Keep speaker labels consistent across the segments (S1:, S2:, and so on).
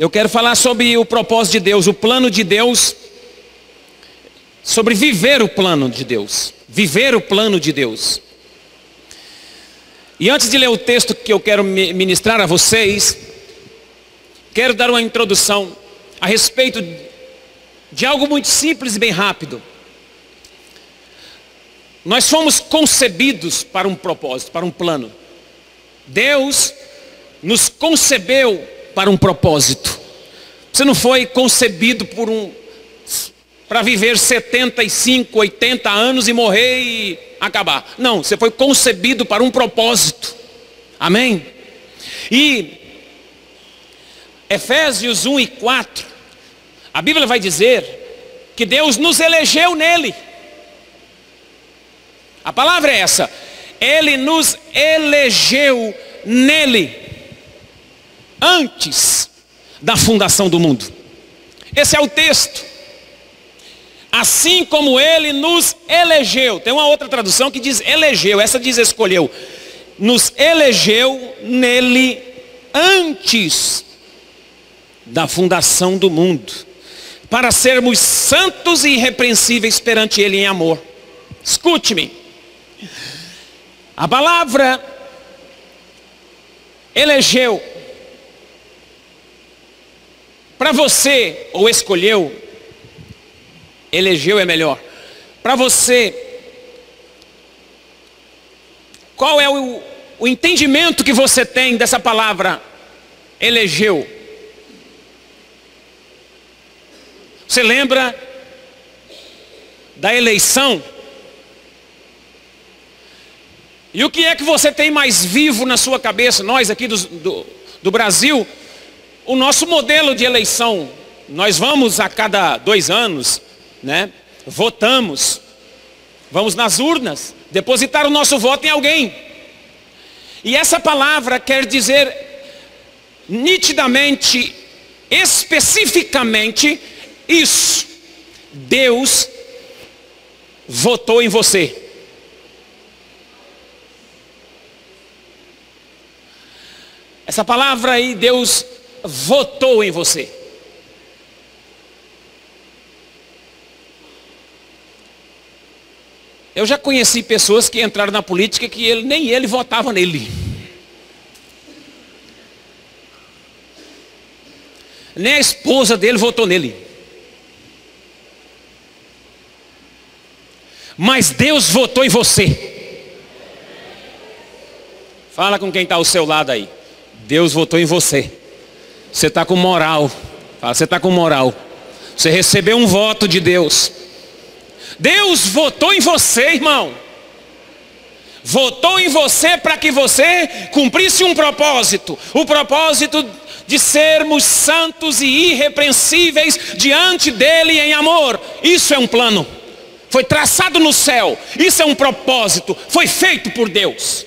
S1: Eu quero falar sobre o propósito de Deus, o plano de Deus, sobre viver o plano de Deus. Viver o plano de Deus. E antes de ler o texto que eu quero ministrar a vocês, quero dar uma introdução a respeito de algo muito simples e bem rápido. Nós fomos concebidos para um propósito, para um plano. Deus nos concebeu para um propósito. Você não foi concebido por um para viver 75, 80 anos e morrer e acabar. Não, você foi concebido para um propósito. Amém? E Efésios 1 e 4, a Bíblia vai dizer que Deus nos elegeu nele. A palavra é essa. Ele nos elegeu nele antes da fundação do mundo. Esse é o texto. Assim como ele nos elegeu. Tem uma outra tradução que diz elegeu, essa diz escolheu. Nos elegeu nele antes da fundação do mundo, para sermos santos e irrepreensíveis perante ele em amor. Escute-me. A palavra elegeu para você ou escolheu, elegeu é melhor. Para você, qual é o, o entendimento que você tem dessa palavra elegeu? Você lembra da eleição? E o que é que você tem mais vivo na sua cabeça? Nós aqui do, do, do Brasil, o nosso modelo de eleição. Nós vamos a cada dois anos, né? Votamos. Vamos nas urnas, depositar o nosso voto em alguém. E essa palavra quer dizer nitidamente, especificamente, isso. Deus votou em você. Essa palavra aí, Deus votou em você. Eu já conheci pessoas que entraram na política que ele, nem ele votava nele. Nem a esposa dele votou nele. Mas Deus votou em você. Fala com quem está ao seu lado aí. Deus votou em você. Você está com moral. Você está com moral. Você recebeu um voto de Deus. Deus votou em você, irmão. Votou em você para que você cumprisse um propósito. O propósito de sermos santos e irrepreensíveis diante dele em amor. Isso é um plano. Foi traçado no céu. Isso é um propósito. Foi feito por Deus.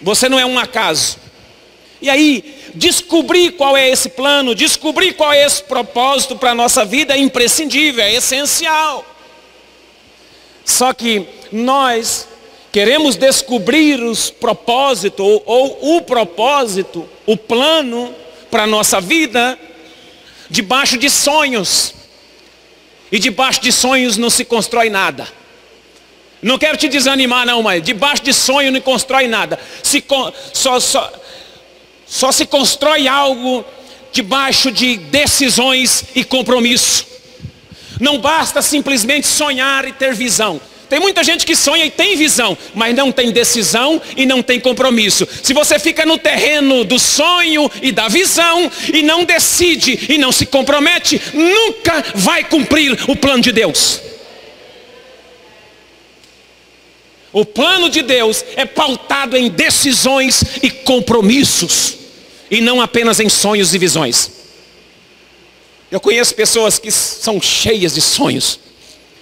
S1: Você não é um acaso. E aí, descobrir qual é esse plano, descobrir qual é esse propósito para a nossa vida é imprescindível, é essencial. Só que nós queremos descobrir os propósitos, ou, ou o propósito, o plano para a nossa vida, debaixo de sonhos. E debaixo de sonhos não se constrói nada. Não quero te desanimar não, mas debaixo de sonho não constrói nada. Se, só, só, só se constrói algo debaixo de decisões e compromisso. Não basta simplesmente sonhar e ter visão. Tem muita gente que sonha e tem visão, mas não tem decisão e não tem compromisso. Se você fica no terreno do sonho e da visão e não decide e não se compromete, nunca vai cumprir o plano de Deus. O plano de Deus é pautado em decisões e compromissos, e não apenas em sonhos e visões. Eu conheço pessoas que são cheias de sonhos,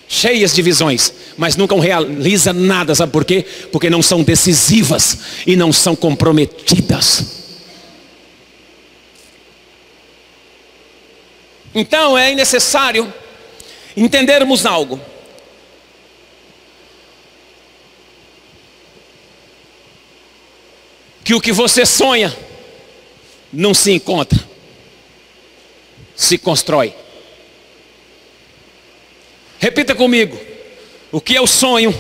S1: cheias de visões, mas nunca realizam nada, sabe por quê? Porque não são decisivas e não são comprometidas. Então é necessário entendermos algo. que o que você sonha não se encontra, se constrói. Repita comigo: o que é o sonho?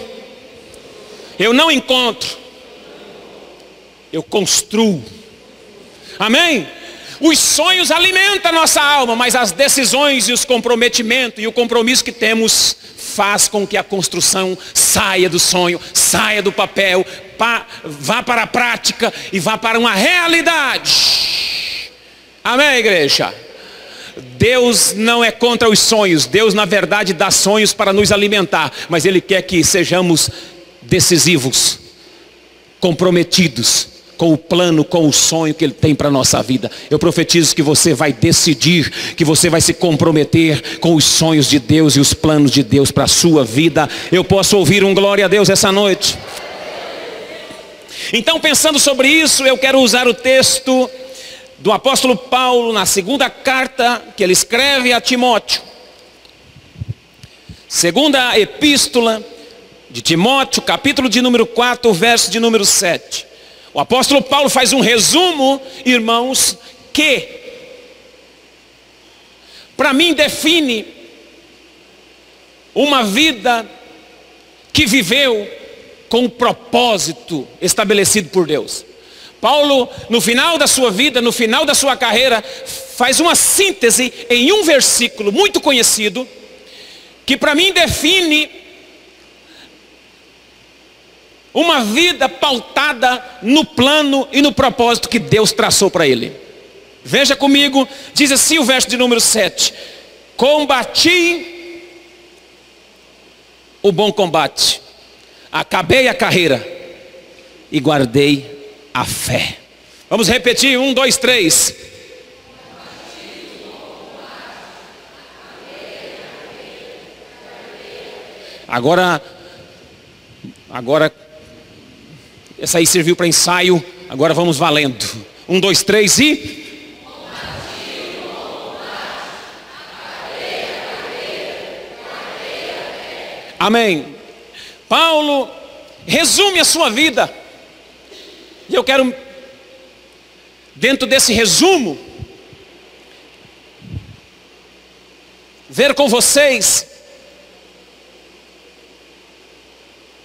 S1: Eu não encontro, eu construo. Amém? Os sonhos alimentam a nossa alma, mas as decisões e os comprometimentos e o compromisso que temos faz com que a construção saia do sonho, saia do papel, pa, vá para a prática e vá para uma realidade. Amém, igreja? Deus não é contra os sonhos, Deus na verdade dá sonhos para nos alimentar, mas Ele quer que sejamos decisivos, comprometidos com o plano, com o sonho que Ele tem para a nossa vida. Eu profetizo que você vai decidir, que você vai se comprometer com os sonhos de Deus e os planos de Deus para a sua vida. Eu posso ouvir um glória a Deus essa noite. Então, pensando sobre isso, eu quero usar o texto do apóstolo Paulo na segunda carta que ele escreve a Timóteo. Segunda epístola de Timóteo, capítulo de número 4, verso de número 7. O apóstolo Paulo faz um resumo, irmãos, que para mim define uma vida que viveu com um propósito estabelecido por Deus. Paulo, no final da sua vida, no final da sua carreira, faz uma síntese em um versículo muito conhecido, que para mim define uma vida pautada no plano e no propósito que Deus traçou para ele. Veja comigo, diz assim o verso de número 7. Combati o bom combate, acabei a carreira e guardei a fé. Vamos repetir, um, dois, três. Agora, agora essa aí serviu para ensaio, agora vamos valendo. Um, dois, três e. Amém. Paulo resume a sua vida. E eu quero, dentro desse resumo, ver com vocês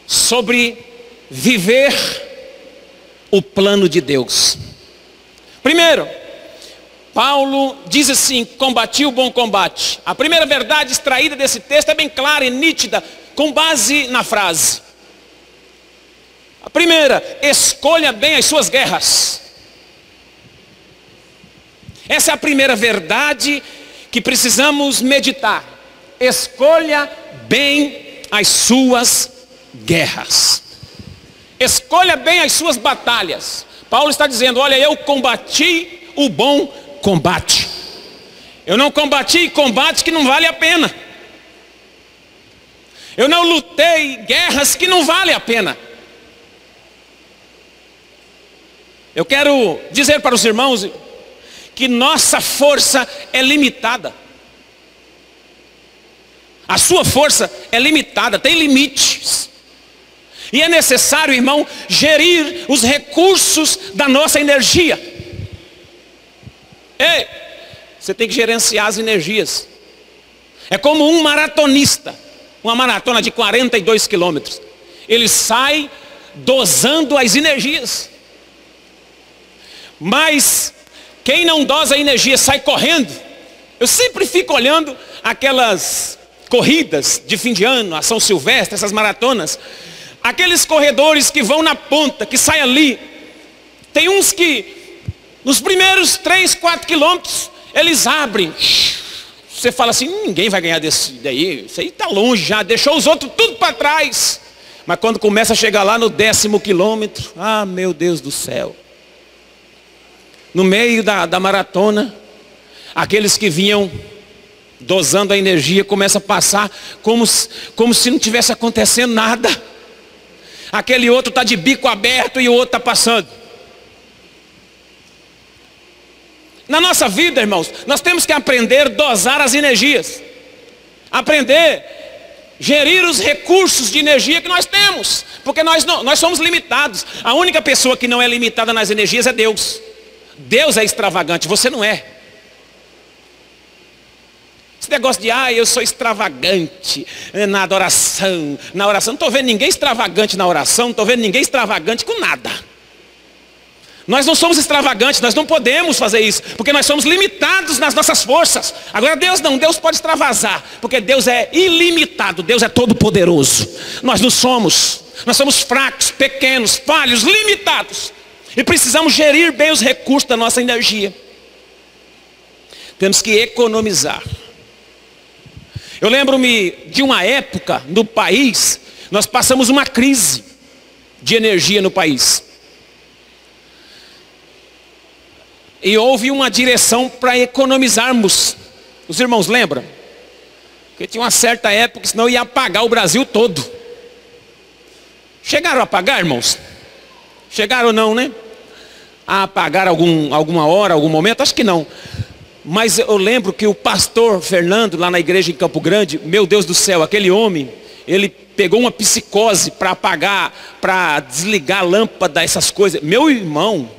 S1: sobre viver o plano de Deus. Primeiro, Paulo diz assim: combati o bom combate. A primeira verdade extraída desse texto é bem clara e nítida, com base na frase. A primeira, escolha bem as suas guerras. Essa é a primeira verdade que precisamos meditar. Escolha bem as suas guerras. Escolha bem as suas batalhas. Paulo está dizendo: Olha, eu combati o bom combate. Eu não combati combate que não vale a pena. Eu não lutei guerras que não vale a pena. Eu quero dizer para os irmãos que nossa força é limitada. A sua força é limitada, tem limites. E é necessário, irmão, gerir os recursos da nossa energia. Ei, você tem que gerenciar as energias. É como um maratonista, uma maratona de 42 quilômetros. Ele sai dosando as energias. Mas quem não dosa a energia sai correndo. Eu sempre fico olhando aquelas corridas de fim de ano, a São Silvestre, essas maratonas. Aqueles corredores que vão na ponta, que saem ali. Tem uns que, nos primeiros 3, 4 quilômetros, eles abrem. Você fala assim, ninguém vai ganhar desse daí. Isso aí está longe já, deixou os outros tudo para trás. Mas quando começa a chegar lá no décimo quilômetro, ah meu Deus do céu. No meio da, da maratona, aqueles que vinham dosando a energia começam a passar como, como se não tivesse acontecendo nada aquele outro está de bico aberto e o outro está passando. Na nossa vida, irmãos, nós temos que aprender a dosar as energias, aprender gerir os recursos de energia que nós temos, porque nós, não, nós somos limitados. A única pessoa que não é limitada nas energias é Deus. Deus é extravagante, você não é. Esse negócio de, ah, eu sou extravagante na adoração, na oração. Não estou vendo ninguém extravagante na oração, não estou vendo ninguém extravagante com nada. Nós não somos extravagantes, nós não podemos fazer isso, porque nós somos limitados nas nossas forças. Agora Deus não, Deus pode extravasar, porque Deus é ilimitado, Deus é todo poderoso. Nós não somos, nós somos fracos, pequenos, falhos, limitados. E precisamos gerir bem os recursos da nossa energia. Temos que economizar. Eu lembro-me de uma época no país, nós passamos uma crise de energia no país. E houve uma direção para economizarmos. Os irmãos lembram? Porque tinha uma certa época, senão ia apagar o Brasil todo. Chegaram a apagar, irmãos? Chegaram ou não, né? A apagar algum, alguma hora, algum momento? Acho que não. Mas eu lembro que o pastor Fernando, lá na igreja em Campo Grande, meu Deus do céu, aquele homem, ele pegou uma psicose para apagar, para desligar a lâmpada, essas coisas. Meu irmão,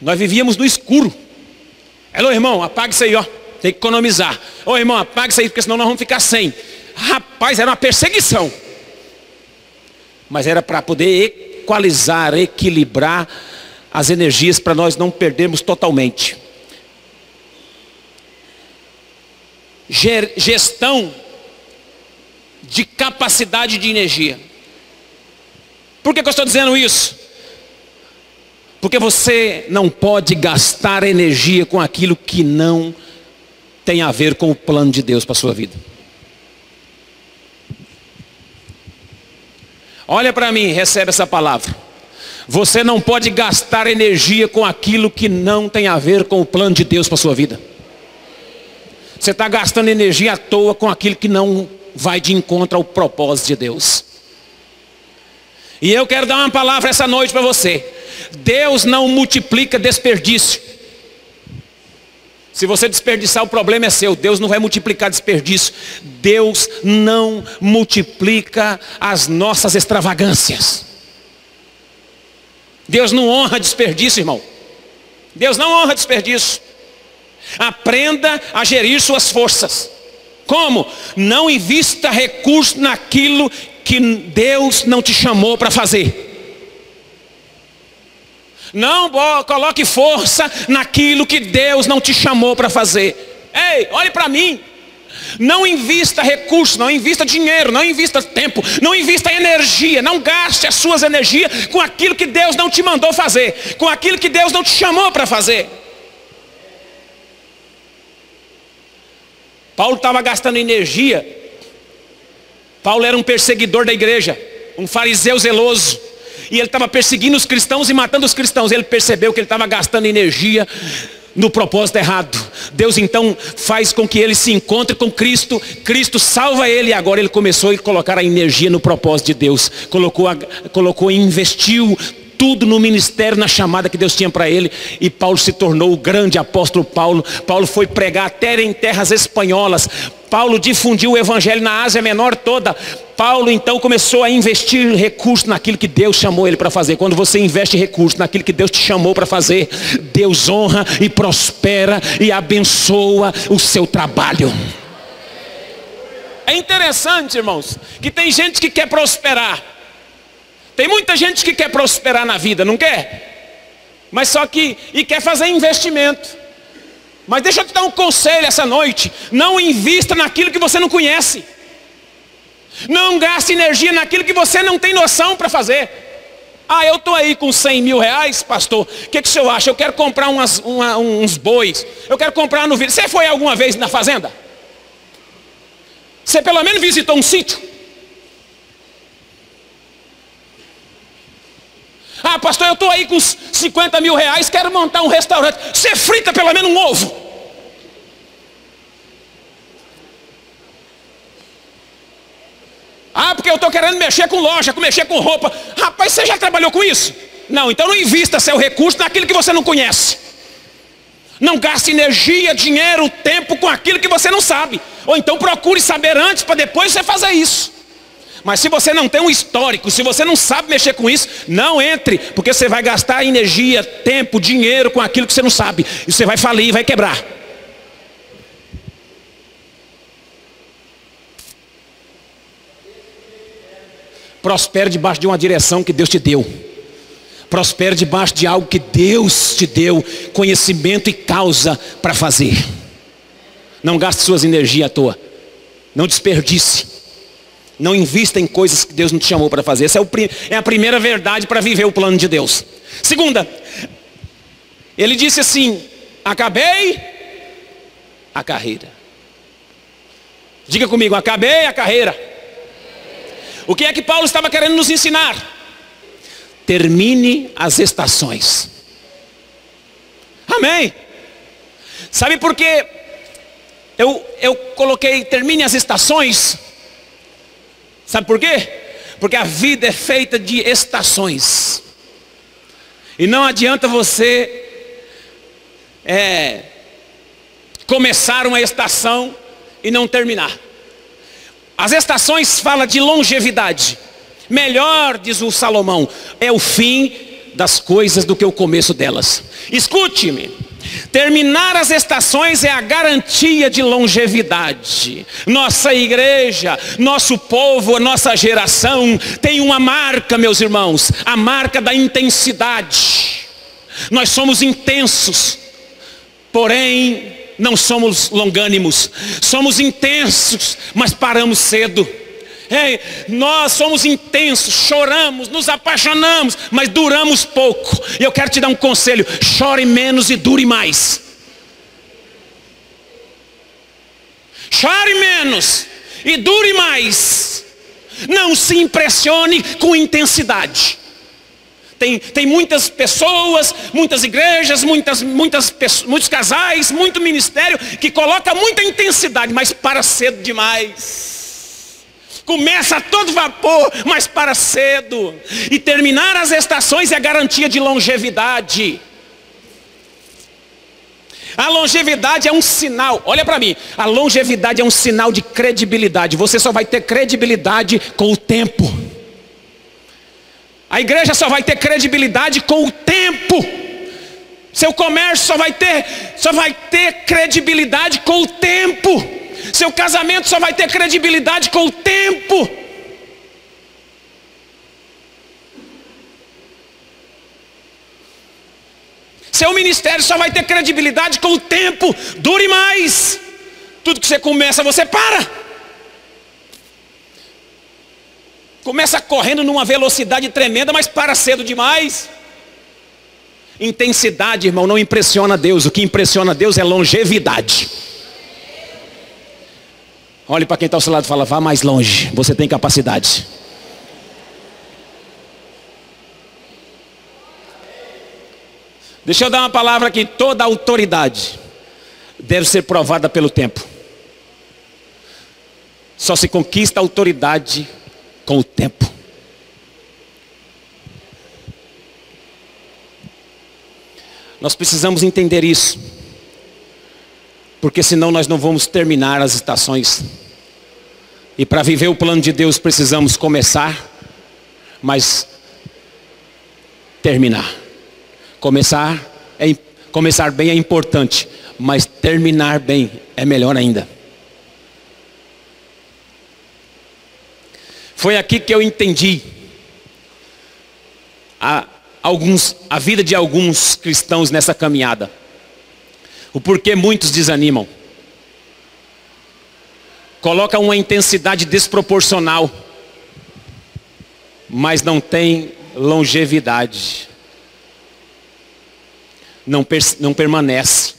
S1: nós vivíamos no escuro. Alô, irmão, apaga isso aí, ó. Tem que economizar. Ô irmão, apaga isso aí, porque senão nós vamos ficar sem. Rapaz, era uma perseguição. Mas era para poder equalizar, equilibrar as energias para nós não perdermos totalmente. Gestão de capacidade de energia. Por que, que eu estou dizendo isso? Porque você não pode gastar energia com aquilo que não tem a ver com o plano de Deus para a sua vida. Olha para mim, recebe essa palavra. Você não pode gastar energia com aquilo que não tem a ver com o plano de Deus para a sua vida. Você está gastando energia à toa com aquilo que não vai de encontro ao propósito de Deus. E eu quero dar uma palavra essa noite para você. Deus não multiplica desperdício. Se você desperdiçar, o problema é seu. Deus não vai multiplicar desperdício. Deus não multiplica as nossas extravagâncias. Deus não honra desperdício, irmão. Deus não honra desperdício. Aprenda a gerir suas forças. Como? Não invista recurso naquilo que Deus não te chamou para fazer. Não coloque força naquilo que Deus não te chamou para fazer. Ei, olhe para mim. Não invista recursos, não invista dinheiro, não invista tempo, não invista energia, não gaste as suas energias com aquilo que Deus não te mandou fazer, com aquilo que Deus não te chamou para fazer. Paulo estava gastando energia. Paulo era um perseguidor da igreja, um fariseu zeloso e ele estava perseguindo os cristãos e matando os cristãos. Ele percebeu que ele estava gastando energia no propósito errado. Deus então faz com que ele se encontre com Cristo, Cristo salva ele e agora ele começou a colocar a energia no propósito de Deus. Colocou, a, colocou investiu tudo no ministério, na chamada que Deus tinha para ele, e Paulo se tornou o grande apóstolo Paulo. Paulo foi pregar até em terras espanholas. Paulo difundiu o evangelho na Ásia Menor toda. Paulo então começou a investir recursos naquilo que Deus chamou ele para fazer. Quando você investe recursos naquilo que Deus te chamou para fazer, Deus honra e prospera e abençoa o seu trabalho. É interessante, irmãos, que tem gente que quer prosperar, tem muita gente que quer prosperar na vida, não quer? Mas só que, e quer fazer investimento. Mas deixa eu te dar um conselho essa noite. Não invista naquilo que você não conhece. Não gaste energia naquilo que você não tem noção para fazer. Ah, eu estou aí com 100 mil reais, pastor. O que, que o senhor acha? Eu quero comprar umas, uma, uns bois. Eu quero comprar no vídeo. Você foi alguma vez na fazenda? Você pelo menos visitou um sítio? Ah, pastor, eu estou aí com 50 mil reais, quero montar um restaurante. Você frita pelo menos um ovo. Ah, porque eu estou querendo mexer com loja, mexer com roupa. Rapaz, você já trabalhou com isso? Não, então não invista seu recurso naquilo que você não conhece. Não gaste energia, dinheiro, tempo com aquilo que você não sabe. Ou então procure saber antes para depois você fazer isso. Mas se você não tem um histórico, se você não sabe mexer com isso, não entre, porque você vai gastar energia, tempo, dinheiro com aquilo que você não sabe. E você vai falir e vai quebrar. Prospere debaixo de uma direção que Deus te deu. Prospere debaixo de algo que Deus te deu, conhecimento e causa para fazer. Não gaste suas energias à toa. Não desperdice. Não invista em coisas que Deus não te chamou para fazer. Essa é, é a primeira verdade para viver o plano de Deus. Segunda, ele disse assim: acabei a carreira. Diga comigo, acabei a carreira. O que é que Paulo estava querendo nos ensinar? Termine as estações. Amém. Sabe por que eu, eu coloquei termine as estações? Sabe por quê? Porque a vida é feita de estações. E não adianta você é, começar uma estação e não terminar. As estações fala de longevidade. Melhor, diz o Salomão, é o fim das coisas do que o começo delas. Escute-me. Terminar as estações é a garantia de longevidade. Nossa igreja, nosso povo, nossa geração tem uma marca, meus irmãos, a marca da intensidade. Nós somos intensos, porém não somos longânimos, somos intensos, mas paramos cedo. Nós somos intensos, choramos, nos apaixonamos, mas duramos pouco. E eu quero te dar um conselho: chore menos e dure mais. Chore menos e dure mais. Não se impressione com intensidade. Tem, tem muitas pessoas, muitas igrejas, muitas, muitas, muitos casais, muito ministério que coloca muita intensidade, mas para cedo demais. Começa a todo vapor, mas para cedo. E terminar as estações é garantia de longevidade. A longevidade é um sinal, olha para mim, a longevidade é um sinal de credibilidade. Você só vai ter credibilidade com o tempo. A igreja só vai ter credibilidade com o tempo. Seu comércio só vai ter, só vai ter credibilidade com o tempo. Seu casamento só vai ter credibilidade com o tempo. Seu ministério só vai ter credibilidade com o tempo. Dure mais. Tudo que você começa, você para. Começa correndo numa velocidade tremenda, mas para cedo demais. Intensidade, irmão, não impressiona Deus. O que impressiona Deus é longevidade. Olhe para quem está ao seu lado e fala, vá mais longe. Você tem capacidade. Deixa eu dar uma palavra aqui. Toda autoridade deve ser provada pelo tempo. Só se conquista autoridade com o tempo. Nós precisamos entender isso. Porque senão nós não vamos terminar as estações. E para viver o plano de Deus precisamos começar, mas terminar. Começar é começar bem é importante, mas terminar bem é melhor ainda. Foi aqui que eu entendi a, alguns, a vida de alguns cristãos nessa caminhada. O porquê muitos desanimam. Coloca uma intensidade desproporcional, mas não tem longevidade. Não, não permanece.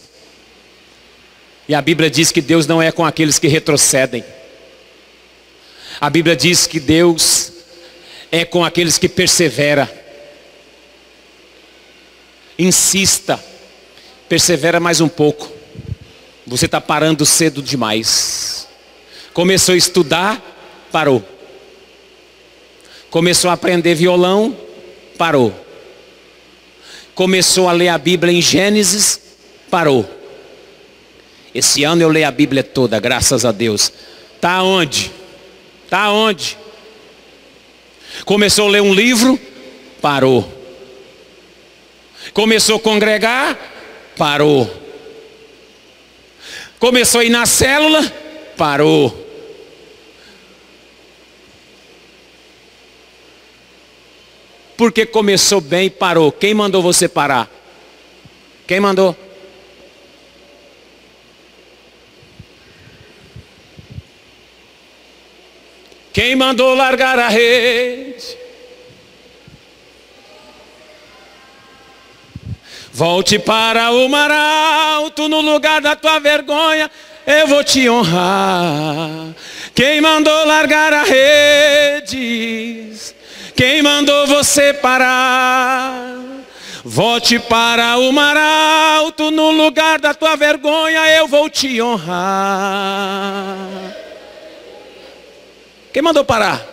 S1: E a Bíblia diz que Deus não é com aqueles que retrocedem. A Bíblia diz que Deus é com aqueles que persevera. Insista, persevera mais um pouco. Você está parando cedo demais. Começou a estudar, parou. Começou a aprender violão, parou. Começou a ler a Bíblia em Gênesis, parou. Esse ano eu leio a Bíblia toda, graças a Deus. Está onde? Está onde? Começou a ler um livro, parou. Começou a congregar, parou. Começou a ir na célula, parou. Porque começou bem e parou. Quem mandou você parar? Quem mandou? Quem mandou largar a rede? Volte para o mar alto, no lugar da tua vergonha, eu vou te honrar. Quem mandou largar a rede? Quem mandou você parar? Volte para o mar alto, no lugar da tua vergonha, eu vou te honrar. Quem mandou parar?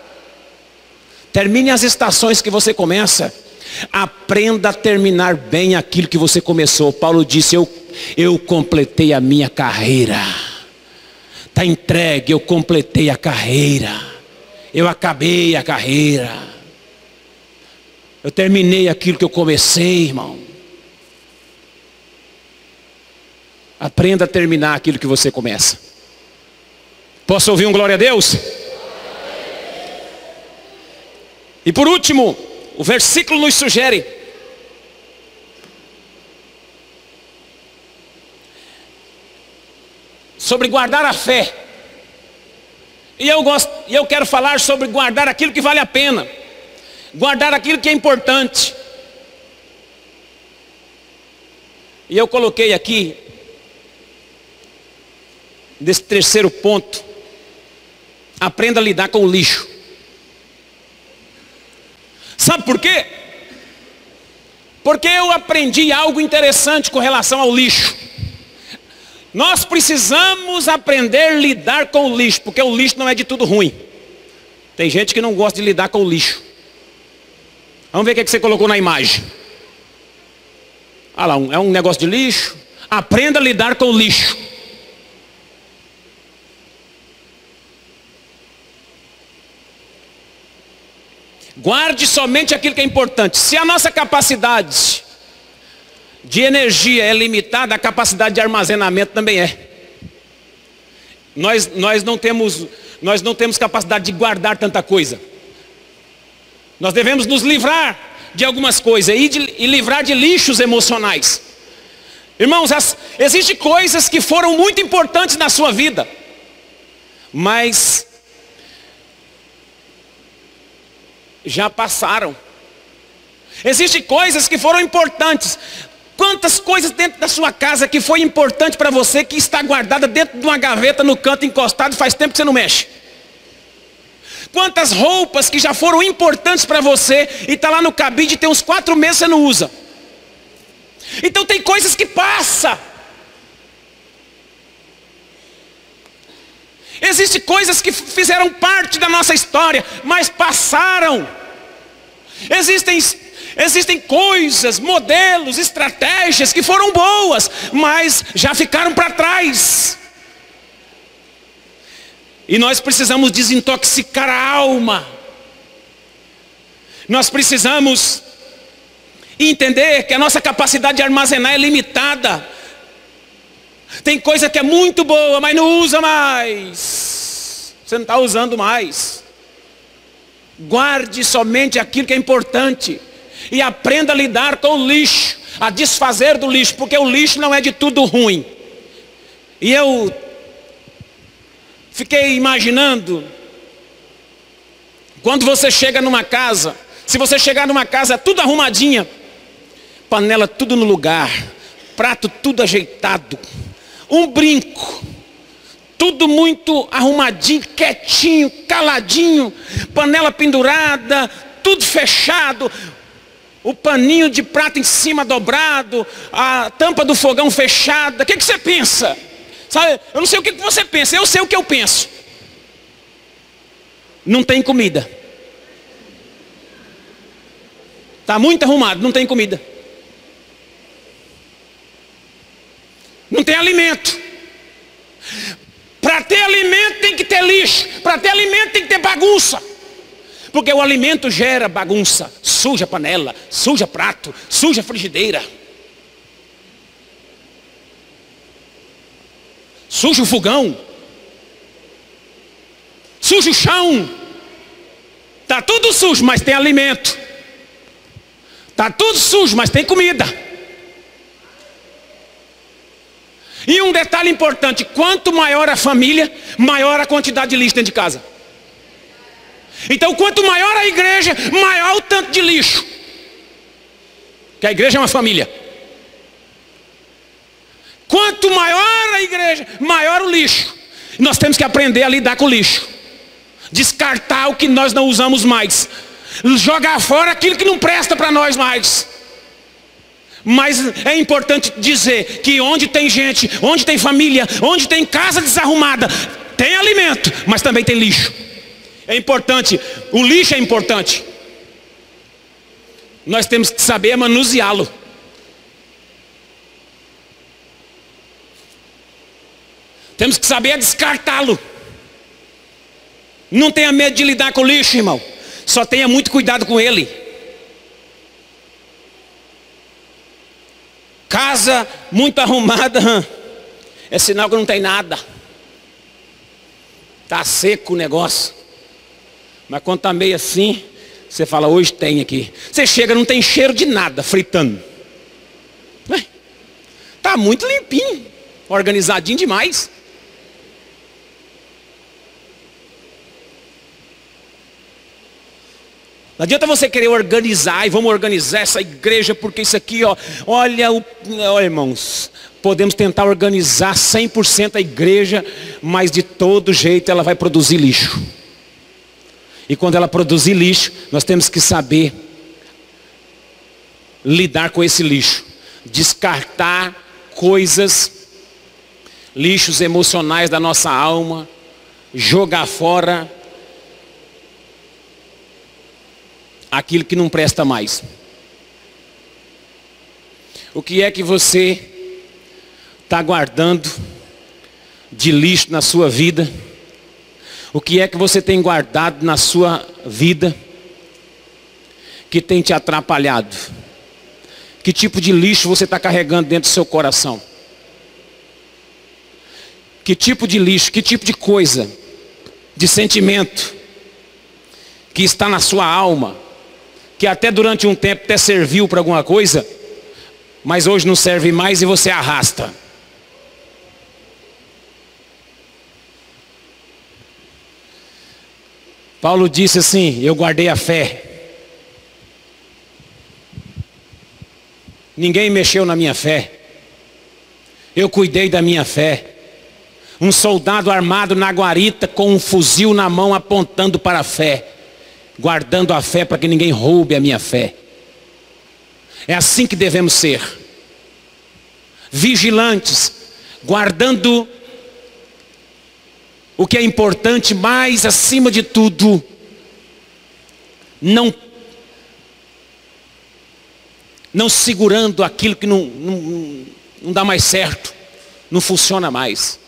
S1: Termine as estações que você começa. Aprenda a terminar bem aquilo que você começou. Paulo disse: Eu, eu completei a minha carreira. Está entregue, eu completei a carreira. Eu acabei a carreira. Eu terminei aquilo que eu comecei, irmão. Aprenda a terminar aquilo que você começa. Posso ouvir um glória a Deus? E por último, o versículo nos sugere sobre guardar a fé. E eu gosto, e eu quero falar sobre guardar aquilo que vale a pena. Guardar aquilo que é importante. E eu coloquei aqui desse terceiro ponto. Aprenda a lidar com o lixo. Sabe por quê? Porque eu aprendi algo interessante com relação ao lixo. Nós precisamos aprender a lidar com o lixo, porque o lixo não é de tudo ruim. Tem gente que não gosta de lidar com o lixo. Vamos ver o que, é que você colocou na imagem. Ah lá, é um negócio de lixo. Aprenda a lidar com o lixo. Guarde somente aquilo que é importante. Se a nossa capacidade de energia é limitada, a capacidade de armazenamento também é. Nós, nós, não temos, nós não temos capacidade de guardar tanta coisa. Nós devemos nos livrar de algumas coisas e, de, e livrar de lixos emocionais. Irmãos, existem coisas que foram muito importantes na sua vida, mas já passaram. Existem coisas que foram importantes. Quantas coisas dentro da sua casa que foi importante para você que está guardada dentro de uma gaveta no canto encostado faz tempo que você não mexe? Quantas roupas que já foram importantes para você e está lá no cabide e tem uns quatro meses você não usa? Então tem coisas que passa. Existem coisas que fizeram parte da nossa história, mas passaram. Existem, existem coisas, modelos, estratégias que foram boas, mas já ficaram para trás. E nós precisamos desintoxicar a alma. Nós precisamos entender que a nossa capacidade de armazenar é limitada. Tem coisa que é muito boa, mas não usa mais. Você não está usando mais. Guarde somente aquilo que é importante. E aprenda a lidar com o lixo, a desfazer do lixo, porque o lixo não é de tudo ruim. E eu fiquei imaginando, quando você chega numa casa, se você chegar numa casa tudo arrumadinha, panela tudo no lugar, prato tudo ajeitado, um brinco, tudo muito arrumadinho, quietinho, caladinho, panela pendurada, tudo fechado, o paninho de prata em cima dobrado, a tampa do fogão fechada. O que, que você pensa? Sabe, eu não sei o que, que você pensa, eu sei o que eu penso. Não tem comida. Está muito arrumado, não tem comida. Não tem alimento. Para ter alimento tem que ter lixo. Para ter alimento tem que ter bagunça. Porque o alimento gera bagunça, suja panela, suja prato, suja frigideira. Suja o fogão. Suja o chão. Tá tudo sujo, mas tem alimento. Tá tudo sujo, mas tem comida. E um detalhe importante: quanto maior a família, maior a quantidade de lixo dentro de casa. Então, quanto maior a igreja, maior o tanto de lixo. Que a igreja é uma família. Quanto maior a igreja, maior o lixo. Nós temos que aprender a lidar com o lixo. Descartar o que nós não usamos mais. Jogar fora aquilo que não presta para nós mais. Mas é importante dizer que onde tem gente, onde tem família, onde tem casa desarrumada, tem alimento, mas também tem lixo. É importante, o lixo é importante. Nós temos que saber manuseá-lo. Temos que saber descartá-lo. Não tenha medo de lidar com o lixo, irmão. Só tenha muito cuidado com ele. Casa muito arrumada é sinal que não tem nada. Está seco o negócio. Mas quando está meio assim, você fala, hoje tem aqui. Você chega, não tem cheiro de nada, fritando. Está muito limpinho, organizadinho demais. Não adianta você querer organizar e vamos organizar essa igreja, porque isso aqui, ó, olha, o, olha irmãos, podemos tentar organizar 100% a igreja, mas de todo jeito ela vai produzir lixo. E quando ela produzir lixo, nós temos que saber lidar com esse lixo, descartar coisas, lixos emocionais da nossa alma, jogar fora aquilo que não presta mais. O que é que você está guardando de lixo na sua vida? O que é que você tem guardado na sua vida que tem te atrapalhado? Que tipo de lixo você está carregando dentro do seu coração? Que tipo de lixo, que tipo de coisa, de sentimento que está na sua alma, que até durante um tempo até serviu para alguma coisa, mas hoje não serve mais e você arrasta. Paulo disse assim: Eu guardei a fé. Ninguém mexeu na minha fé. Eu cuidei da minha fé. Um soldado armado na guarita com um fuzil na mão apontando para a fé guardando a fé para que ninguém roube a minha fé. É assim que devemos ser. Vigilantes, guardando o que é importante, mas acima de tudo, não não segurando aquilo que não, não, não dá mais certo, não funciona mais.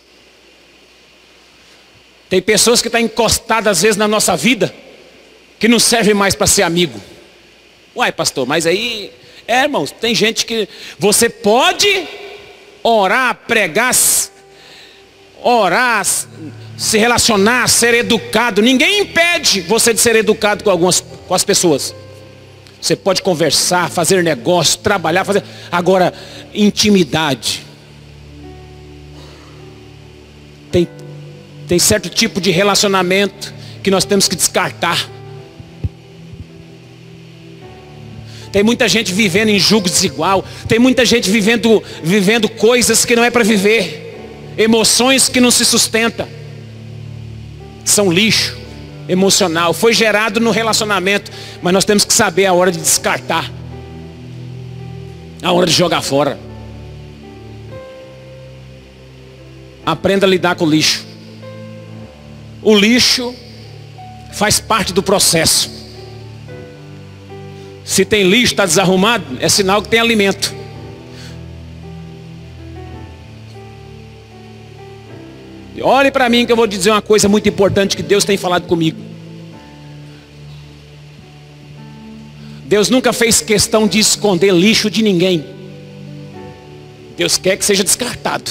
S1: Tem pessoas que estão encostadas às vezes na nossa vida, que não serve mais para ser amigo. Uai, pastor, mas aí, é, irmãos, tem gente que você pode orar, pregar, orar, se relacionar, ser educado. Ninguém impede você de ser educado com algumas com as pessoas. Você pode conversar, fazer negócio, trabalhar, fazer. Agora, intimidade. Tem, tem certo tipo de relacionamento que nós temos que descartar. Tem muita gente vivendo em julgo desigual. Tem muita gente vivendo, vivendo coisas que não é para viver. Emoções que não se sustentam. São lixo emocional. Foi gerado no relacionamento. Mas nós temos que saber a hora de descartar. A hora de jogar fora. Aprenda a lidar com o lixo. O lixo faz parte do processo. Se tem lixo, está desarrumado, é sinal que tem alimento. Olhe para mim que eu vou dizer uma coisa muito importante que Deus tem falado comigo. Deus nunca fez questão de esconder lixo de ninguém. Deus quer que seja descartado.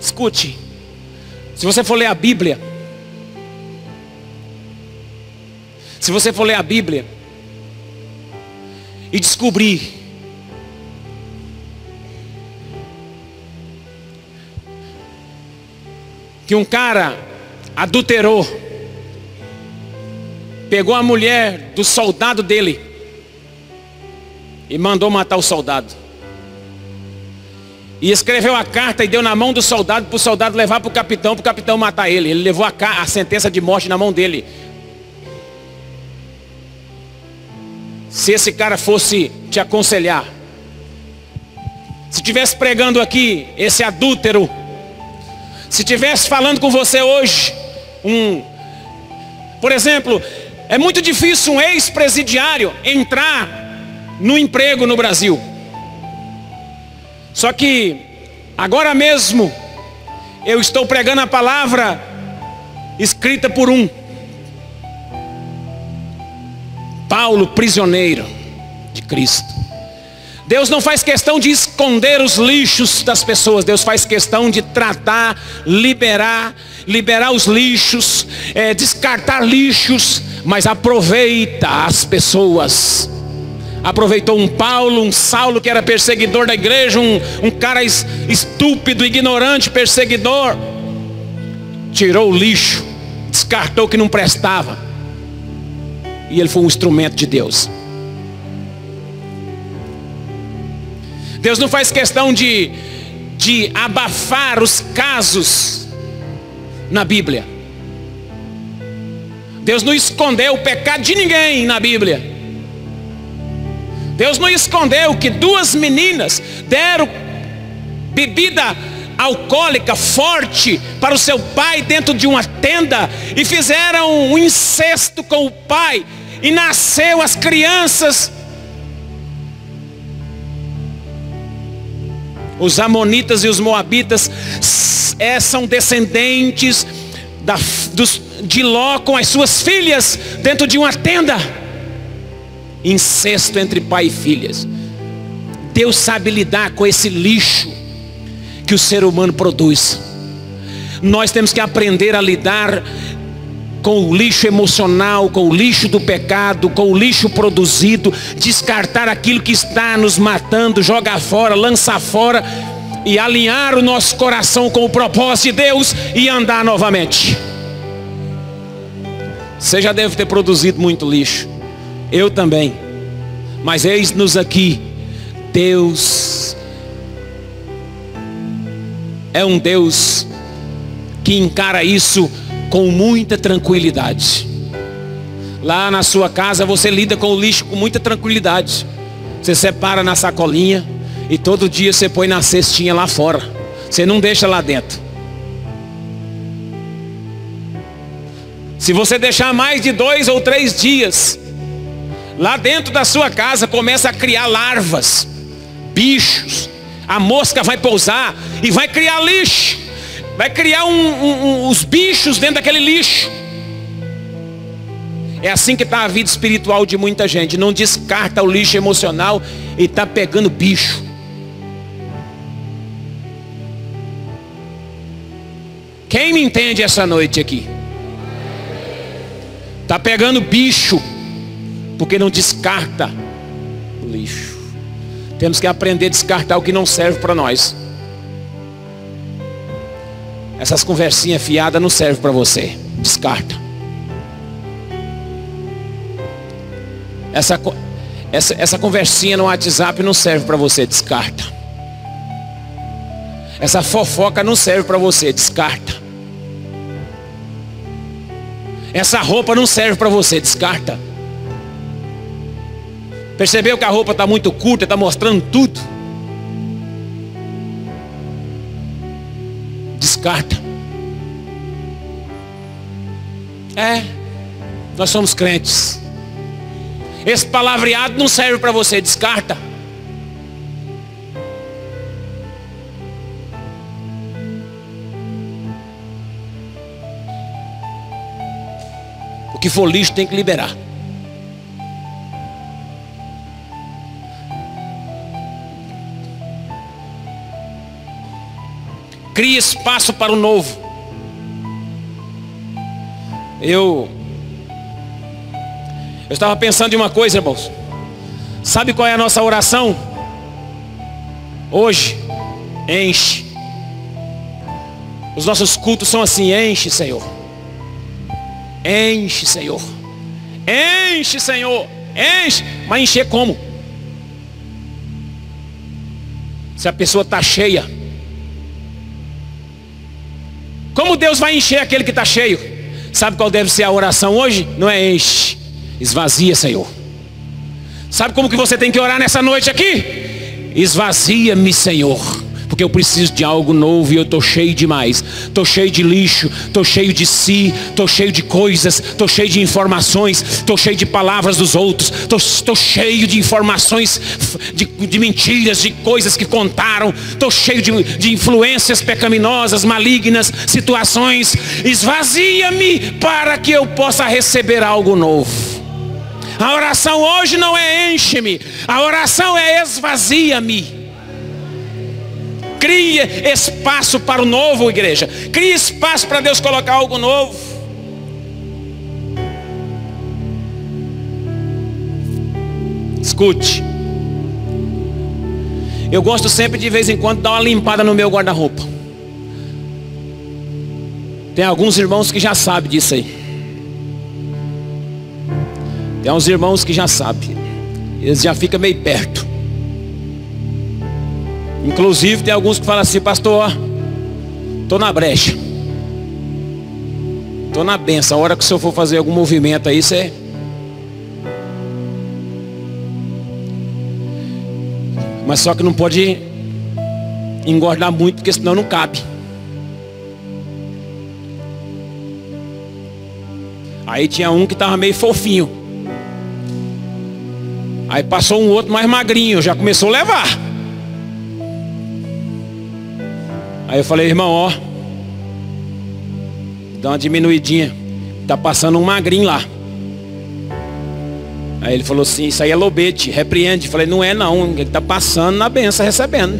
S1: Escute, se você for ler a Bíblia, se você for ler a Bíblia e descobrir que um cara adulterou, pegou a mulher do soldado dele e mandou matar o soldado. E escreveu a carta e deu na mão do soldado para o soldado levar para o capitão, para o capitão matar ele. Ele levou a, a sentença de morte na mão dele. Se esse cara fosse te aconselhar, se estivesse pregando aqui, esse adúltero, se estivesse falando com você hoje, um, por exemplo, é muito difícil um ex-presidiário entrar no emprego no Brasil. Só que agora mesmo eu estou pregando a palavra escrita por um Paulo, prisioneiro de Cristo. Deus não faz questão de esconder os lixos das pessoas, Deus faz questão de tratar, liberar, liberar os lixos, é, descartar lixos, mas aproveita as pessoas. Aproveitou um Paulo, um Saulo que era perseguidor da igreja, um, um cara estúpido, ignorante, perseguidor, tirou o lixo, descartou que não prestava, e ele foi um instrumento de Deus. Deus não faz questão de, de abafar os casos na Bíblia. Deus não escondeu o pecado de ninguém na Bíblia. Deus não escondeu que duas meninas deram bebida alcoólica forte para o seu pai dentro de uma tenda e fizeram um incesto com o pai e nasceu as crianças. Os amonitas e os moabitas é, são descendentes da, dos, de Ló com as suas filhas dentro de uma tenda incesto entre pai e filhas. Deus sabe lidar com esse lixo que o ser humano produz. Nós temos que aprender a lidar com o lixo emocional, com o lixo do pecado, com o lixo produzido, descartar aquilo que está nos matando, jogar fora, lançar fora e alinhar o nosso coração com o propósito de Deus e andar novamente. Você já deve ter produzido muito lixo. Eu também. Mas eis-nos aqui. Deus é um Deus que encara isso com muita tranquilidade. Lá na sua casa você lida com o lixo com muita tranquilidade. Você separa na sacolinha e todo dia você põe na cestinha lá fora. Você não deixa lá dentro. Se você deixar mais de dois ou três dias, Lá dentro da sua casa começa a criar larvas, bichos. A mosca vai pousar e vai criar lixo. Vai criar um, um, um, os bichos dentro daquele lixo. É assim que está a vida espiritual de muita gente. Não descarta o lixo emocional e está pegando bicho. Quem me entende essa noite aqui? Está pegando bicho porque não descarta o lixo. Temos que aprender a descartar o que não serve para nós. Essas conversinhas fiadas não servem para você. Descarta. Essa, essa, essa conversinha no WhatsApp não serve para você. Descarta. Essa fofoca não serve para você. Descarta. Essa roupa não serve para você. Descarta. Percebeu que a roupa está muito curta, está mostrando tudo. Descarta. É, nós somos crentes. Esse palavreado não serve para você, descarta. O que for lixo tem que liberar. Cria espaço para o novo. Eu eu estava pensando em uma coisa, irmãos. Sabe qual é a nossa oração? Hoje, enche. Os nossos cultos são assim: enche, Senhor. Enche, Senhor. Enche, Senhor. Enche. Mas encher como? Se a pessoa está cheia. Como Deus vai encher aquele que está cheio? Sabe qual deve ser a oração hoje? Não é enche, esvazia, Senhor. Sabe como que você tem que orar nessa noite aqui? Esvazia-me, Senhor porque eu preciso de algo novo e eu estou cheio demais. Estou cheio de lixo, estou cheio de si, estou cheio de coisas, estou cheio de informações, estou cheio de palavras dos outros, estou cheio de informações, de, de, mentiras, de coisas que contaram, estou cheio de, de influências pecaminosas, malignas, situações. Esvazia-me para que eu possa receber algo novo. A oração hoje não é enche-me, a oração é esvazia-me. Crie espaço para o novo, igreja. Crie espaço para Deus colocar algo novo. Escute. Eu gosto sempre de vez em quando dar uma limpada no meu guarda-roupa. Tem alguns irmãos que já sabem disso aí. Tem uns irmãos que já sabem. Eles já ficam meio perto. Inclusive tem alguns que falam assim, pastor, estou na brecha. Estou na benção. A hora que o senhor for fazer algum movimento aí, você. Mas só que não pode engordar muito, porque senão não cabe. Aí tinha um que estava meio fofinho. Aí passou um outro mais magrinho, já começou a levar. Aí eu falei, irmão, ó. Dá uma diminuidinha. Tá passando um magrinho lá. Aí ele falou assim, isso aí é lobete, repreende. falei, não é não, ele tá passando na benção, recebendo.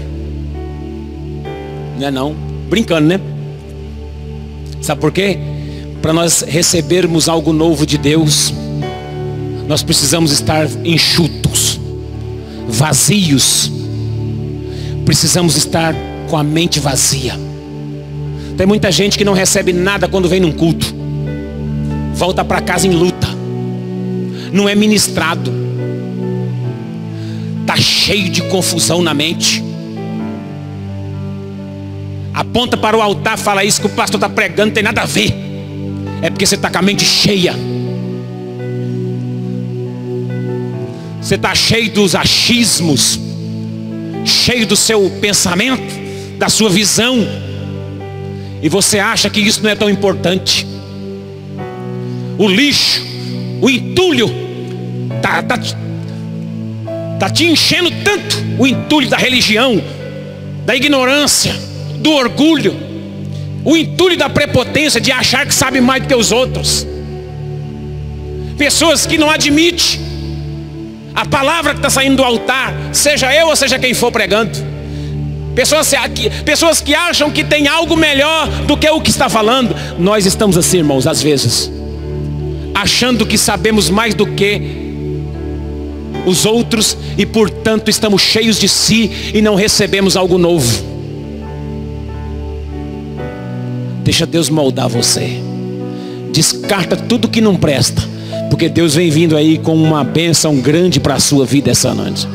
S1: Não é não, brincando, né? Sabe por quê? Para nós recebermos algo novo de Deus, nós precisamos estar enxutos, vazios. Precisamos estar com a mente vazia. Tem muita gente que não recebe nada quando vem num culto. Volta para casa em luta. Não é ministrado. Tá cheio de confusão na mente. Aponta para o altar, fala isso que o pastor está pregando, tem nada a ver. É porque você está com a mente cheia. Você está cheio dos achismos, cheio do seu pensamento da sua visão. E você acha que isso não é tão importante. O lixo, o entulho, tá, tá, tá te enchendo tanto o entulho da religião, da ignorância, do orgulho, o entulho da prepotência de achar que sabe mais do que os outros. Pessoas que não admitem a palavra que está saindo do altar, seja eu ou seja quem for pregando. Pessoas, pessoas que acham que tem algo melhor do que o que está falando. Nós estamos assim, irmãos, às vezes, achando que sabemos mais do que os outros e, portanto, estamos cheios de si e não recebemos algo novo. Deixa Deus moldar você. Descarta tudo que não presta, porque Deus vem vindo aí com uma bênção grande para a sua vida essa noite.